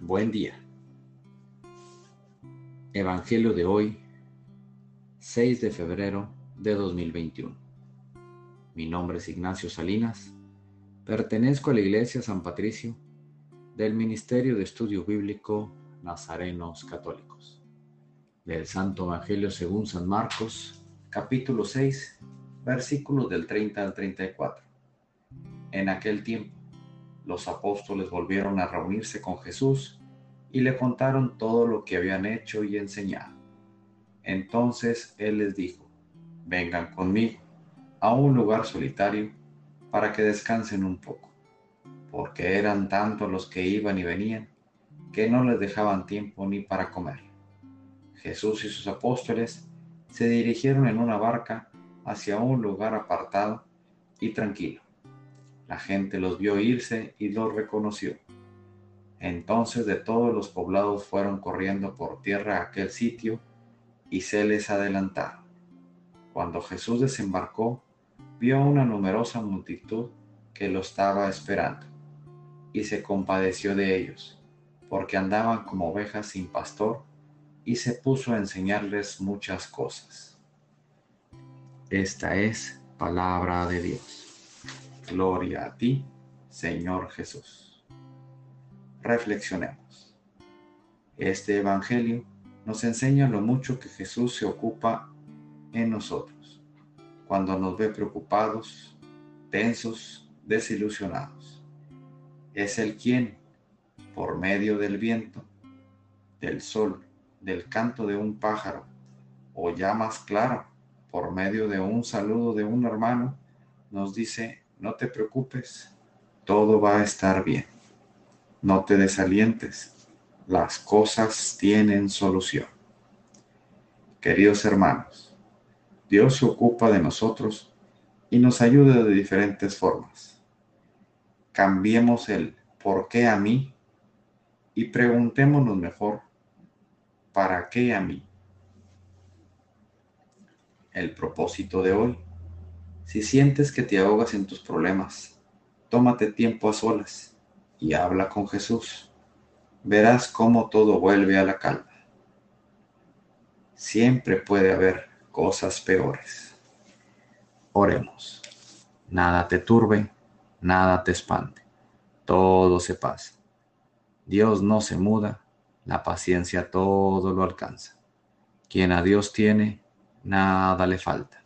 Buen día. Evangelio de hoy, 6 de febrero de 2021. Mi nombre es Ignacio Salinas. Pertenezco a la Iglesia San Patricio del Ministerio de Estudio Bíblico Nazarenos Católicos. Del Santo Evangelio según San Marcos, capítulo 6, versículos del 30 al 34. En aquel tiempo, los apóstoles volvieron a reunirse con Jesús y le contaron todo lo que habían hecho y enseñado. Entonces Él les dijo, vengan conmigo a un lugar solitario para que descansen un poco, porque eran tantos los que iban y venían que no les dejaban tiempo ni para comer. Jesús y sus apóstoles se dirigieron en una barca hacia un lugar apartado y tranquilo la gente los vio irse y los reconoció. Entonces de todos los poblados fueron corriendo por tierra a aquel sitio y se les adelantaron. Cuando Jesús desembarcó, vio una numerosa multitud que lo estaba esperando y se compadeció de ellos, porque andaban como ovejas sin pastor, y se puso a enseñarles muchas cosas. Esta es palabra de Dios. Gloria a ti, Señor Jesús. Reflexionemos. Este Evangelio nos enseña lo mucho que Jesús se ocupa en nosotros, cuando nos ve preocupados, tensos, desilusionados. Es el quien, por medio del viento, del sol, del canto de un pájaro, o ya más claro, por medio de un saludo de un hermano, nos dice no te preocupes, todo va a estar bien. No te desalientes, las cosas tienen solución. Queridos hermanos, Dios se ocupa de nosotros y nos ayuda de diferentes formas. Cambiemos el ¿por qué a mí? y preguntémonos mejor ¿para qué a mí? El propósito de hoy si sientes que te ahogas en tus problemas, tómate tiempo a solas y habla con Jesús. Verás cómo todo vuelve a la calma. Siempre puede haber cosas peores. Oremos. Nada te turbe, nada te espante. Todo se pasa. Dios no se muda, la paciencia todo lo alcanza. Quien a Dios tiene, nada le falta.